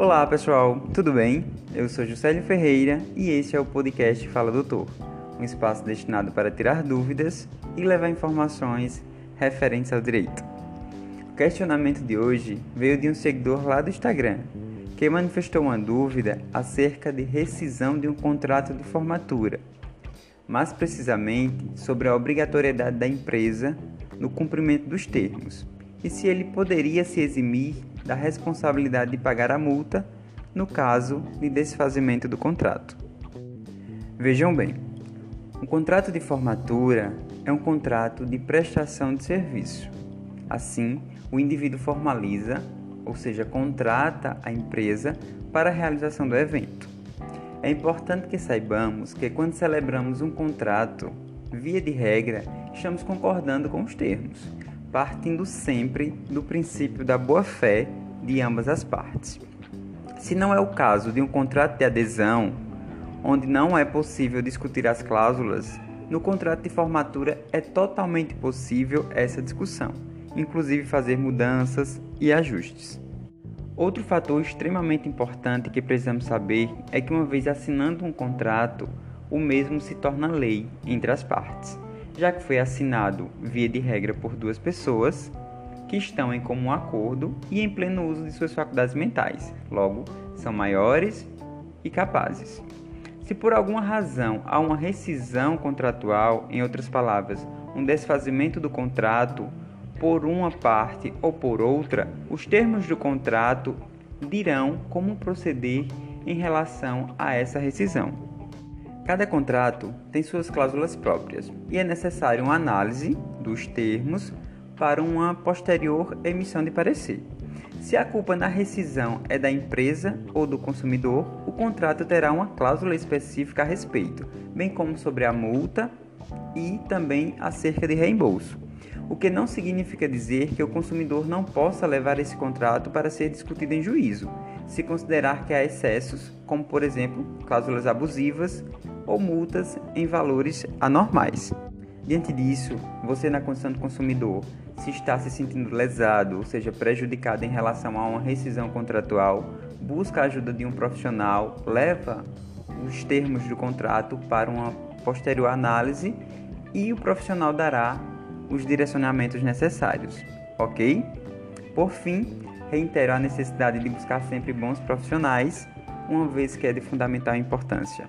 Olá pessoal, tudo bem? Eu sou Juscelio Ferreira e este é o podcast Fala Doutor, um espaço destinado para tirar dúvidas e levar informações referentes ao direito. O questionamento de hoje veio de um seguidor lá do Instagram, que manifestou uma dúvida acerca de rescisão de um contrato de formatura, mais precisamente sobre a obrigatoriedade da empresa no cumprimento dos termos e se ele poderia se eximir da responsabilidade de pagar a multa no caso de desfazimento do contrato. Vejam bem, um contrato de formatura é um contrato de prestação de serviço. Assim, o indivíduo formaliza, ou seja, contrata a empresa para a realização do evento. É importante que saibamos que quando celebramos um contrato, via de regra, estamos concordando com os termos partindo sempre do princípio da boa-fé de ambas as partes. Se não é o caso de um contrato de adesão, onde não é possível discutir as cláusulas, no contrato de formatura é totalmente possível essa discussão, inclusive fazer mudanças e ajustes. Outro fator extremamente importante que precisamos saber é que, uma vez assinando um contrato, o mesmo se torna lei entre as partes já que foi assinado via de regra por duas pessoas que estão em comum acordo e em pleno uso de suas faculdades mentais, logo, são maiores e capazes. Se por alguma razão há uma rescisão contratual, em outras palavras, um desfazimento do contrato por uma parte ou por outra, os termos do contrato dirão como proceder em relação a essa rescisão. Cada contrato tem suas cláusulas próprias e é necessário uma análise dos termos para uma posterior emissão de parecer. Se a culpa na rescisão é da empresa ou do consumidor, o contrato terá uma cláusula específica a respeito, bem como sobre a multa e também acerca de reembolso. O que não significa dizer que o consumidor não possa levar esse contrato para ser discutido em juízo, se considerar que há excessos, como por exemplo cláusulas abusivas ou multas em valores anormais. Diante disso, você, na condição do consumidor, se está se sentindo lesado, ou seja, prejudicado em relação a uma rescisão contratual, busca a ajuda de um profissional, leva os termos do contrato para uma posterior análise e o profissional dará os direcionamentos necessários, ok? Por fim, reitero a necessidade de buscar sempre bons profissionais, uma vez que é de fundamental importância.